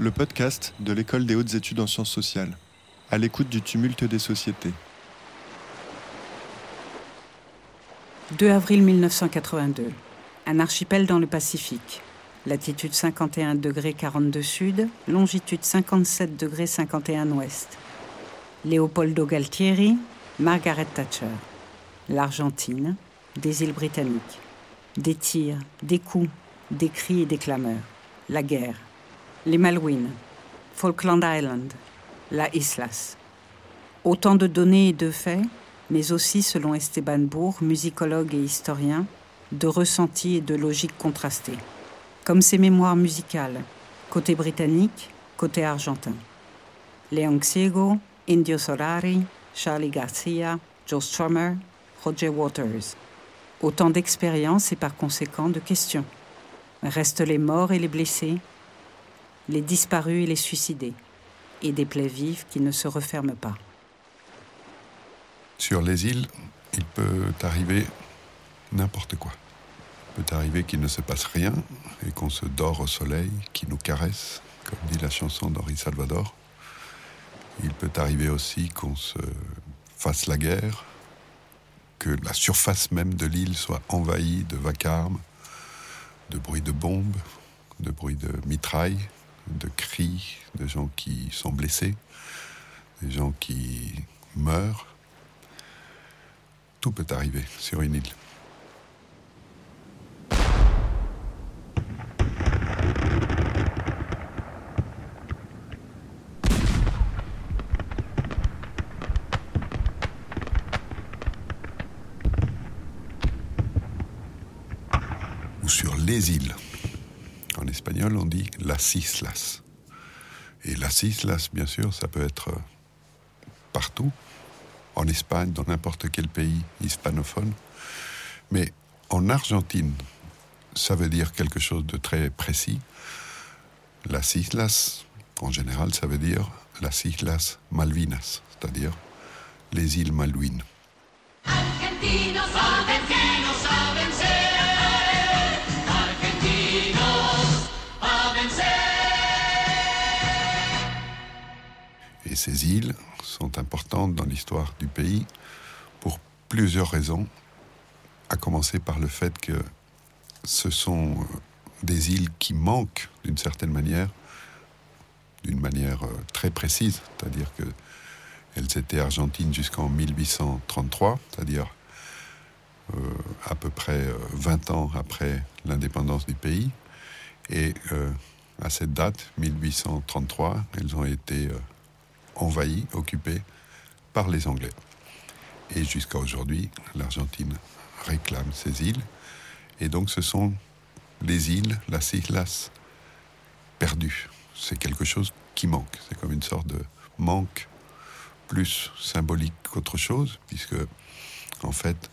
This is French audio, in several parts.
le podcast de l'École des hautes études en sciences sociales, à l'écoute du tumulte des sociétés. 2 avril 1982. Un archipel dans le Pacifique. Latitude 51 degrés 42 sud, longitude 57 degrés 51 ouest. Leopoldo Galtieri, Margaret Thatcher. L'Argentine, des îles britanniques. Des tirs, des coups, des cris et des clameurs. La guerre. Les Malouines. Falkland Island. La Islas. Autant de données et de faits, mais aussi, selon Esteban Bourg, musicologue et historien, de ressentis et de logiques contrastées. Comme ses mémoires musicales, côté britannique, côté argentin. Leon Ciego, Indio Solari, Charlie Garcia, Joe Strummer, Roger Waters. Autant d'expériences et par conséquent de questions. Restent les morts et les blessés, les disparus et les suicidés, et des plaies vives qui ne se referment pas. Sur les îles, il peut arriver n'importe quoi. Il peut arriver qu'il ne se passe rien et qu'on se dort au soleil, qui nous caresse, comme dit la chanson d'Henri Salvador. Il peut arriver aussi qu'on se fasse la guerre, que la surface même de l'île soit envahie de vacarme, de bruits de bombes, de bruits de mitrailles, de cris, de gens qui sont blessés, des gens qui meurent. Tout peut arriver sur une île. Ou sur les îles. Espagnol, on dit las islas. Et las islas, bien sûr, ça peut être partout, en Espagne, dans n'importe quel pays hispanophone. Mais en Argentine, ça veut dire quelque chose de très précis. Las islas, en général, ça veut dire las islas Malvinas, c'est-à-dire les îles Malouines. Et ces îles sont importantes dans l'histoire du pays pour plusieurs raisons, à commencer par le fait que ce sont euh, des îles qui manquent d'une certaine manière, d'une manière euh, très précise, c'est-à-dire que elles étaient argentines jusqu'en 1833, c'est-à-dire euh, à peu près euh, 20 ans après l'indépendance du pays. Et euh, à cette date, 1833, elles ont été euh, envahies, occupées par les Anglais. Et jusqu'à aujourd'hui, l'Argentine réclame ces îles. Et donc ce sont les îles, las islas, perdues. C'est quelque chose qui manque. C'est comme une sorte de manque plus symbolique qu'autre chose, puisque en fait,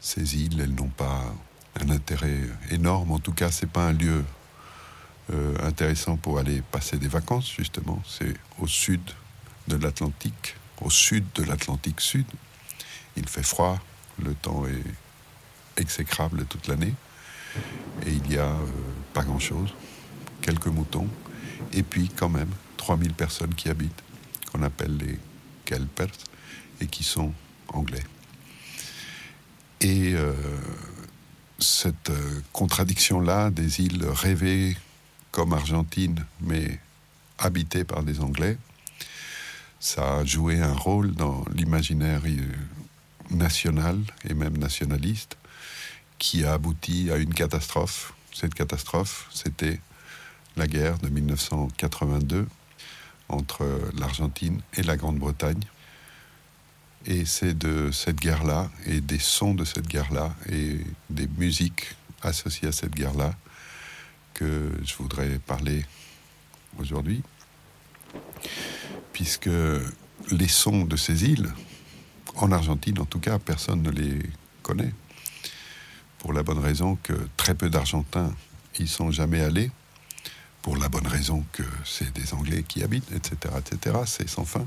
ces îles, elles n'ont pas un intérêt énorme. En tout cas, c'est pas un lieu euh, intéressant pour aller passer des vacances, justement. C'est au sud de l'Atlantique, au sud de l'Atlantique Sud. Il fait froid, le temps est exécrable toute l'année, et il y a euh, pas grand-chose, quelques moutons, et puis quand même 3000 personnes qui habitent, qu'on appelle les Kelpers, et qui sont anglais. Et euh, cette euh, contradiction-là des îles rêvées comme Argentine, mais habitées par des Anglais, ça a joué un rôle dans l'imaginaire euh, national et même nationaliste qui a abouti à une catastrophe. Cette catastrophe, c'était la guerre de 1982 entre l'Argentine et la Grande-Bretagne. Et c'est de cette guerre-là, et des sons de cette guerre-là, et des musiques associées à cette guerre-là, que je voudrais parler aujourd'hui. Puisque les sons de ces îles, en Argentine en tout cas, personne ne les connaît. Pour la bonne raison que très peu d'Argentins y sont jamais allés. Pour la bonne raison que c'est des Anglais qui habitent, etc., etc. C'est sans fin.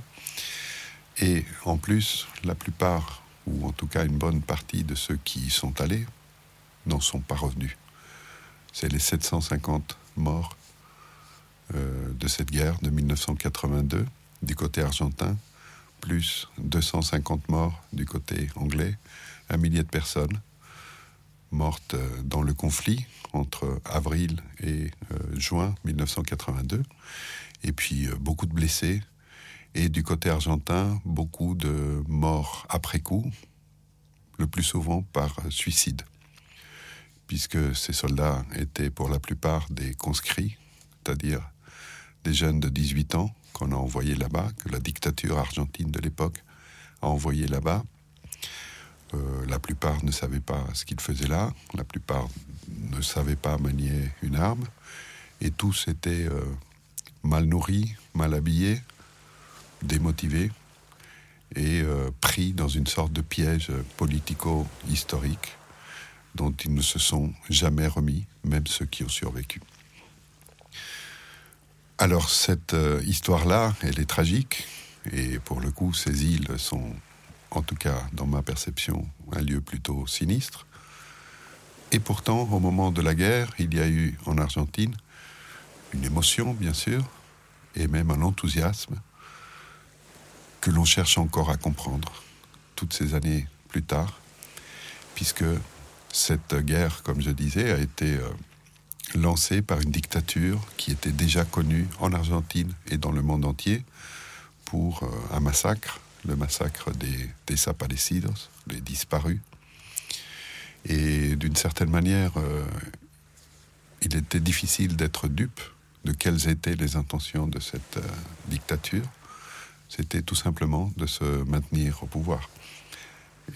Et en plus, la plupart, ou en tout cas une bonne partie de ceux qui y sont allés, n'en sont pas revenus. C'est les 750 morts euh, de cette guerre de 1982 du côté argentin, plus 250 morts du côté anglais, un millier de personnes mortes euh, dans le conflit entre avril et euh, juin 1982, et puis beaucoup de blessés, et du côté argentin, beaucoup de morts après coup, le plus souvent par suicide, puisque ces soldats étaient pour la plupart des conscrits, c'est-à-dire des jeunes de 18 ans qu'on a envoyés là-bas, que la dictature argentine de l'époque a envoyés là-bas. Euh, la plupart ne savaient pas ce qu'ils faisaient là, la plupart ne savaient pas manier une arme, et tous étaient euh, mal nourris, mal habillés, démotivés, et euh, pris dans une sorte de piège politico-historique dont ils ne se sont jamais remis, même ceux qui ont survécu. Alors cette euh, histoire-là, elle est tragique, et pour le coup, ces îles sont, en tout cas dans ma perception, un lieu plutôt sinistre. Et pourtant, au moment de la guerre, il y a eu en Argentine une émotion, bien sûr, et même un enthousiasme que l'on cherche encore à comprendre toutes ces années plus tard, puisque cette guerre, comme je disais, a été euh, lancée par une dictature qui était déjà connue en Argentine et dans le monde entier pour euh, un massacre, le massacre des desaparecidos, les disparus. Et d'une certaine manière, euh, il était difficile d'être dupe de quelles étaient les intentions de cette dictature. C'était tout simplement de se maintenir au pouvoir.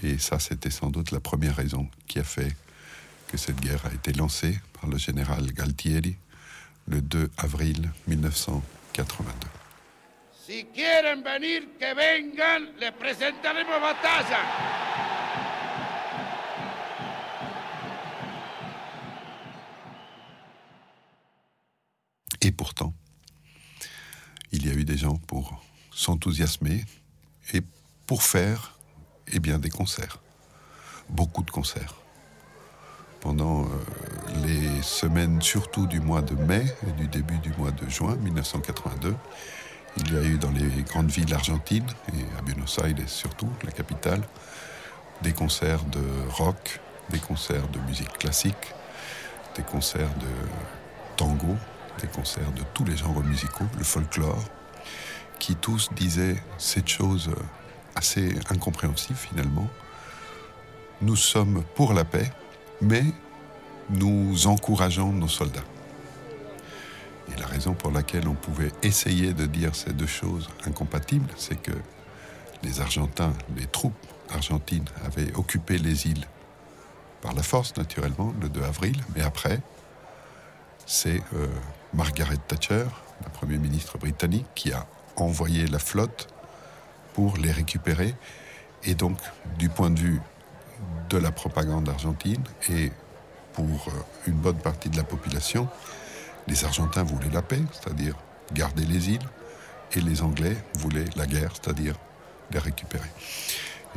Et ça, c'était sans doute la première raison qui a fait que cette guerre a été lancée par le général Galtieri le 2 avril 1982. Si quieren venir, que vengan, les presentaremos batalla. Et pourtant, il y a eu des gens pour s'enthousiasmer et pour faire eh des concerts. Beaucoup de concerts. Pendant euh, les semaines surtout du mois de mai et du début du mois de juin 1982, il y a eu dans les grandes villes argentines, et à Buenos Aires surtout, la capitale, des concerts de rock, des concerts de musique classique, des concerts de tango, des concerts de tous les genres musicaux, le folklore, qui tous disaient cette chose assez incompréhensible finalement. Nous sommes pour la paix, mais nous encourageons nos soldats. Et la raison pour laquelle on pouvait essayer de dire ces deux choses incompatibles, c'est que les Argentins, les troupes argentines avaient occupé les îles par la force, naturellement, le 2 avril, mais après, c'est euh, Margaret Thatcher, la première ministre britannique, qui a envoyé la flotte pour les récupérer. Et donc, du point de vue de la propagande argentine et pour euh, une bonne partie de la population, les Argentins voulaient la paix, c'est-à-dire garder les îles, et les Anglais voulaient la guerre, c'est-à-dire les récupérer.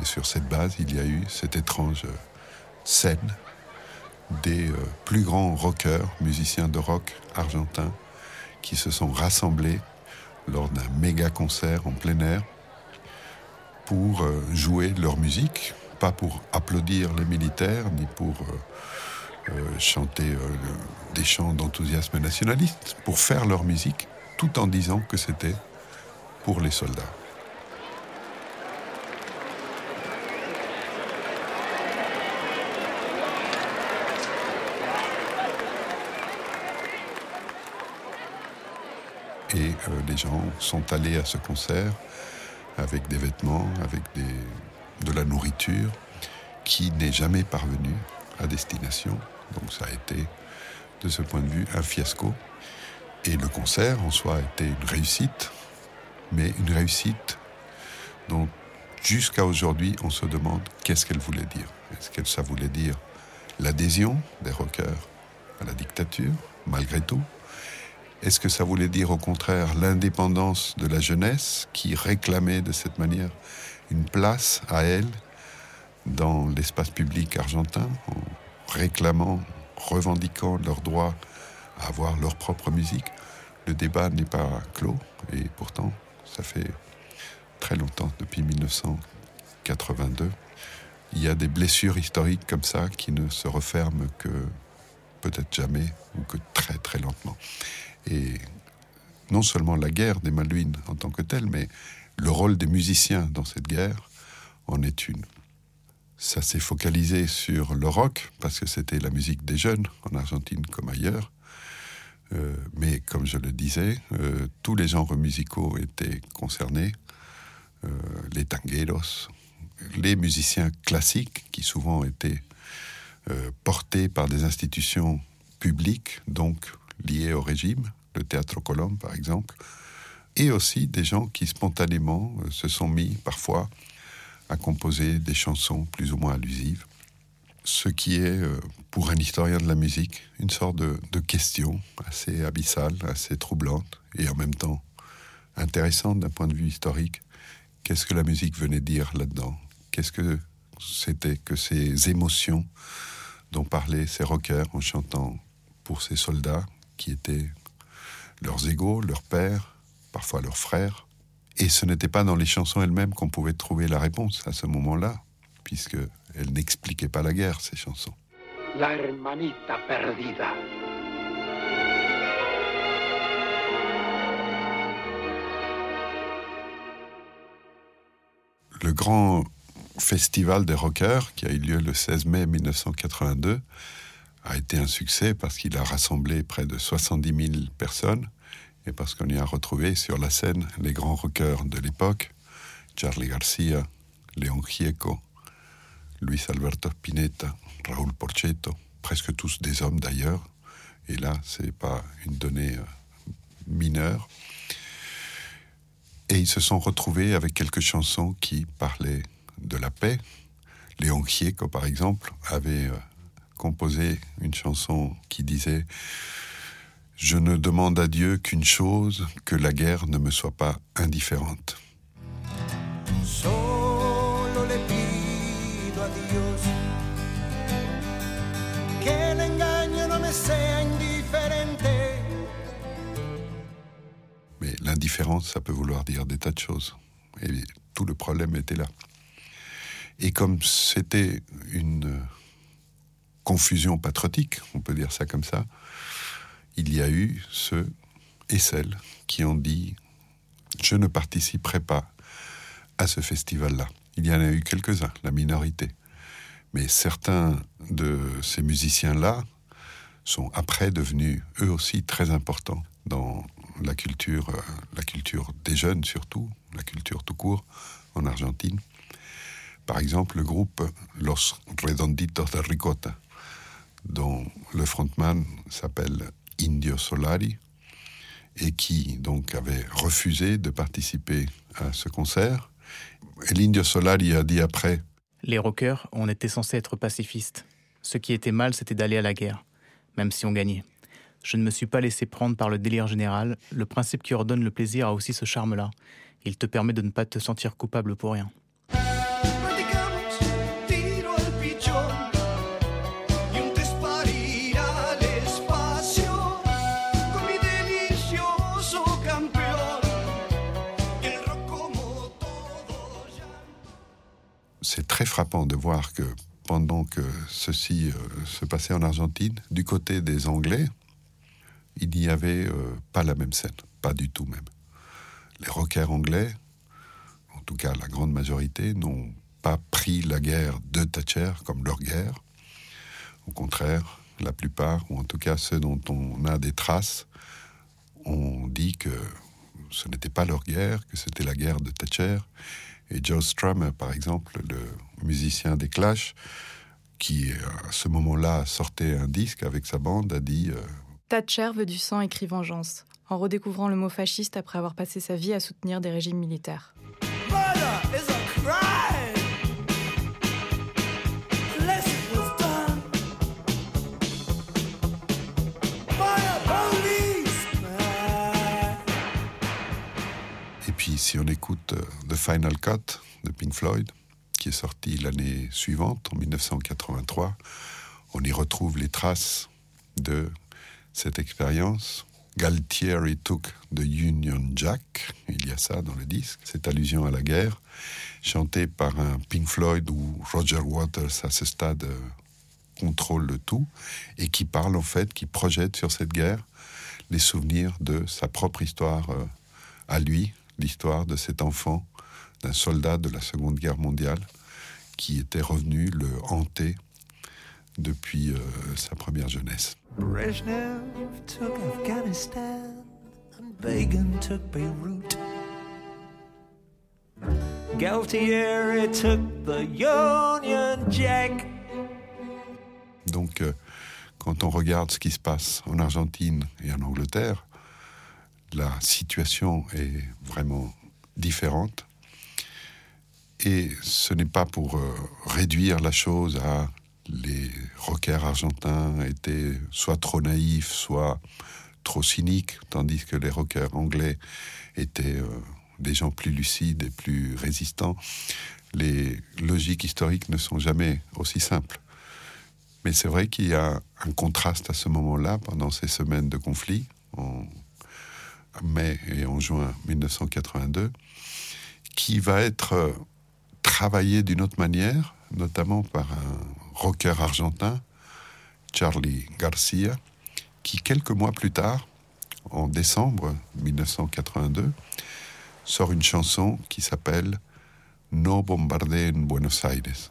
Et sur cette base, il y a eu cette étrange euh, scène des euh, plus grands rockers, musiciens de rock argentins, qui se sont rassemblés lors d'un méga concert en plein air pour euh, jouer leur musique, pas pour applaudir les militaires, ni pour chanter des chants d'enthousiasme nationaliste, pour faire leur musique, tout en disant que c'était pour les soldats. Et euh, les gens sont allés à ce concert avec des vêtements, avec de la nourriture, qui n'est jamais parvenue à destination. Donc ça a été, de ce point de vue, un fiasco. Et le concert, en soi, a été une réussite, mais une réussite dont, jusqu'à aujourd'hui, on se demande qu'est-ce qu'elle voulait dire. Est-ce que ça voulait dire l'adhésion des rockers à la dictature, malgré tout est-ce que ça voulait dire au contraire l'indépendance de la jeunesse qui réclamait de cette manière une place à elle dans l'espace public argentin en réclamant, revendiquant leur droit à avoir leur propre musique? Le débat n'est pas clos, et pourtant, ça fait très longtemps, depuis 1982. Il y a des blessures historiques comme ça qui ne se referment que peut-être jamais ou que très très lentement. Et non seulement la guerre des Malouines en tant que telle, mais le rôle des musiciens dans cette guerre en est une. Ça s'est focalisé sur le rock, parce que c'était la musique des jeunes, en Argentine comme ailleurs. Euh, mais comme je le disais, euh, tous les genres musicaux étaient concernés. Euh, les tangueros, les musiciens classiques, qui souvent étaient portés par des institutions publiques, donc liées au régime, le théâtre Colombe par exemple, et aussi des gens qui spontanément se sont mis parfois à composer des chansons plus ou moins allusives. Ce qui est, euh, pour un historien de la musique, une sorte de, question assez abyssale, assez troublante, et en même temps intéressante d'un point de vue historique. Qu'est-ce que la musique venait dire là-dedans? Qu'est-ce que c'était que ces émotions dont parlaient ces rockers en chantant pour ces soldats? Qui étaient leurs égaux, leurs pères, parfois leurs frères. Et ce n'était pas dans les chansons elles-mêmes qu'on pouvait trouver la réponse à ce moment-là, puisque elle n'expliquait pas la guerre, ces chansons. La hermanita perdida. Le grand festival des rockers, qui a eu lieu le 16 mai 1982, a été un succès parce qu'il a rassemblé près de 70 000 personnes et parce qu'on y a retrouvé sur la scène les grands rockers de l'époque, Charlie Garcia, Léon Gieco, Luis Alberto Spinetta, Raúl Porchetto, presque tous des hommes d'ailleurs. Et là, ce n'est pas une donnée euh, mineure. Et ils se sont retrouvés avec quelques chansons qui parlaient de la paix. Léon Gieco, par exemple, avait euh, composé une chanson qui disait Je ne demande à Dieu qu'une chose, que la guerre ne me soit pas indifférente. Mais l'indifférence, ça peut vouloir dire des tas de choses. Et tout le problème était là. Et comme c'était une confusion patriotique, on peut dire ça comme ça, il y a eu ceux et celles qui ont dit je ne participerai pas à ce festival-là. Il y en a eu quelques-uns, la minorité. Mais certains de ces musiciens-là sont après devenus eux aussi très importants dans la culture, euh, la culture des jeunes surtout, la culture tout court en Argentine. Par exemple, le groupe Los Redonditos de Ricota, dont le frontman s'appelle Indio Solari et qui donc avait refusé de participer à ce concert. Et l'Indio Solari a dit après Les rockers, on était censés être pacifistes. Ce qui était mal, c'était d'aller à la guerre même si on gagnait. Je ne me suis pas laissé prendre par le délire général, le principe qui ordonne le plaisir a aussi ce charme-là. Il te permet de ne pas te sentir coupable pour rien. C'est très frappant de voir que pendant que ceci euh, se passait en Argentine, du côté des Anglais, il n'y avait euh, pas la même scène, pas du tout même. Les rockers anglais, en tout cas la grande majorité, n'ont pas pris la guerre de Thatcher comme leur guerre. Au contraire, la plupart, ou en tout cas ceux dont on a des traces, ont dit que ce n'était pas leur guerre, que c'était la guerre de Thatcher, et Joe Strummer, par exemple, le musicien des Clash, qui à ce moment-là sortait un disque avec sa bande, a dit euh, Thatcher veut du sang écrit vengeance, en redécouvrant le mot fasciste après avoir passé sa vie à soutenir des régimes militaires. Écoute euh, The Final Cut de Pink Floyd, qui est sorti l'année suivante, en 1983, on y retrouve les traces de cette expérience. Galtieri took the Union Jack, il y a ça dans le disque, cette allusion à la guerre, chantée par un Pink Floyd où Roger Waters à ce stade euh, contrôle le tout et qui parle en fait, qui projette sur cette guerre les souvenirs de sa propre histoire euh, à lui, l'histoire de cet enfant, d'un soldat de la Seconde Guerre mondiale qui était revenu le hanter depuis euh, sa première jeunesse. Brezhnev took Afghanistan and Begin took Beirut. Galtieri took the Union Jack. Donc, euh, quand on regarde ce qui se passe en Argentine et en Angleterre, la situation est vraiment différente. Et ce n'est pas pour euh, réduire la chose à les rockers argentins étaient soit trop naïfs, soit trop cyniques, tandis que les rockers anglais étaient euh, des gens plus lucides et plus résistants. Les logiques historiques ne sont jamais aussi simples. Mais c'est vrai qu'il y a un contraste à ce moment-là, pendant ces semaines de conflit, mai et en juin 1982, qui va être euh, travaillé d'une autre manière, notamment par un rocker argentin, Charlie Garcia, qui quelques mois plus tard, en décembre 1982, sort une chanson qui s'appelle No bombardez en Buenos Aires,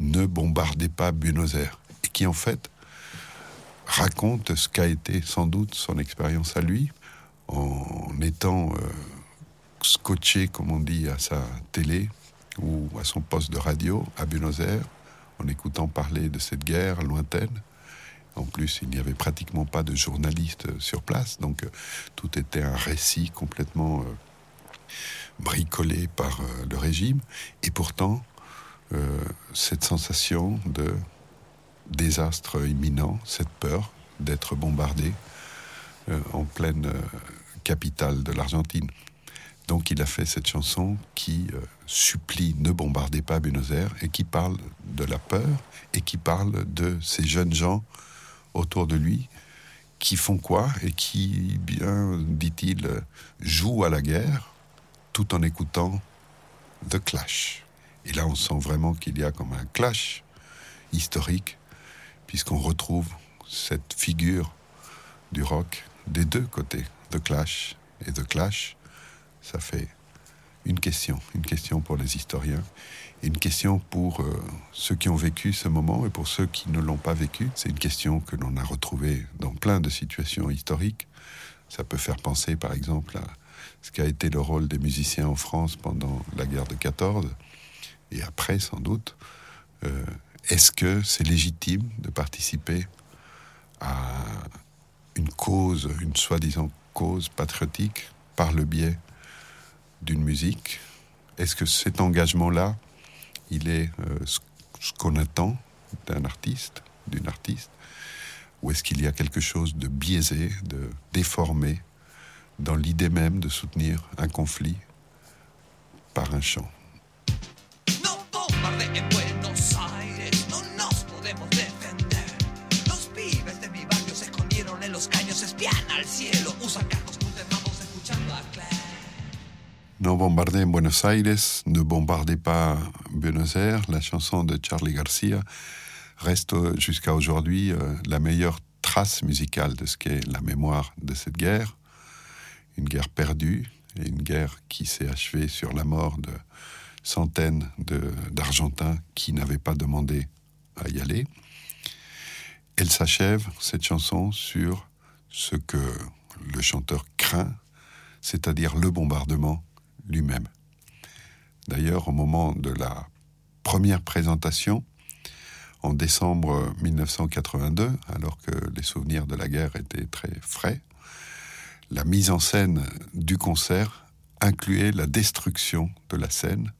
ne bombardez pas Buenos Aires, et qui en fait raconte ce qu'a été sans doute son expérience à lui, en étant euh, scotché, comme on dit, à sa télé ou à son poste de radio à Buenos Aires, en écoutant parler de cette guerre lointaine. En plus, il n'y avait pratiquement pas de journalistes sur place, donc euh, tout était un récit complètement euh, bricolé par le régime. Et pourtant, cette sensation de désastre imminent, cette peur d'être bombardé en pleine capitale de l'Argentine. Donc il a fait cette chanson qui euh, supplie Ne bombardez pas Buenos Aires et qui parle de la peur et qui parle de ces jeunes gens autour de lui qui font quoi et qui, bien, dit-il, jouent à la guerre tout en écoutant The Clash. Et là on sent vraiment qu'il y a comme un clash historique puisqu'on retrouve cette figure du rock des deux côtés, The Clash et The Clash ça fait une question, une question pour les historiens, une question pour euh, ceux qui ont vécu ce moment et pour ceux qui ne l'ont pas vécu. C'est une question que l'on a retrouvée dans plein de situations historiques. Ça peut faire penser, par exemple, à ce qu'a été le rôle des musiciens en France pendant la guerre de 14 et après, sans doute. Euh, est-ce que c'est légitime de participer à une cause, une soi-disant cause patriotique par le biais d'une musique. Est-ce que cet engagement-là, il est euh, ce qu'on attend d'un artiste, d'une artiste Ou est-ce qu'il y a quelque chose de biaisé, de déformé dans l'idée même de soutenir un conflit par un chant? Non bombardez en Buenos Aires, ne bombardez pas Buenos Aires, la chanson de Charlie Garcia reste jusqu'à aujourd'hui euh, la meilleure trace musicale de ce qu'est la mémoire de cette guerre. Une guerre perdue une guerre qui s'est achevée sur la mort de centaines d'Argentins qui n'avaient pas demandé à y aller. Elle s'achève, cette chanson, sur ce que le chanteur craint, c'est-à-dire le bombardement lui-même. D'ailleurs, au moment de la première présentation, en décembre 1982, alors que les souvenirs de la guerre étaient très frais, la mise en scène du concert incluait la destruction de la scène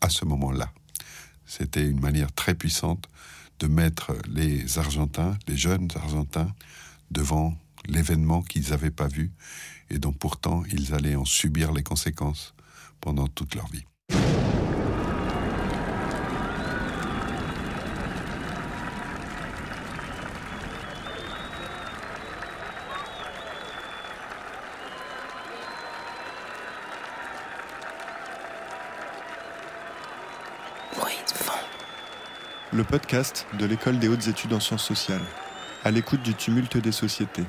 à ce moment-là. C'était une manière très puissante de mettre les Argentins, les jeunes Argentins, devant l'événement qu'ils n'avaient pas vu et dont pourtant ils allaient en subir les conséquences pendant toute leur vie. le podcast de l'École des hautes études en sciences sociales, à l'écoute du tumulte des sociétés.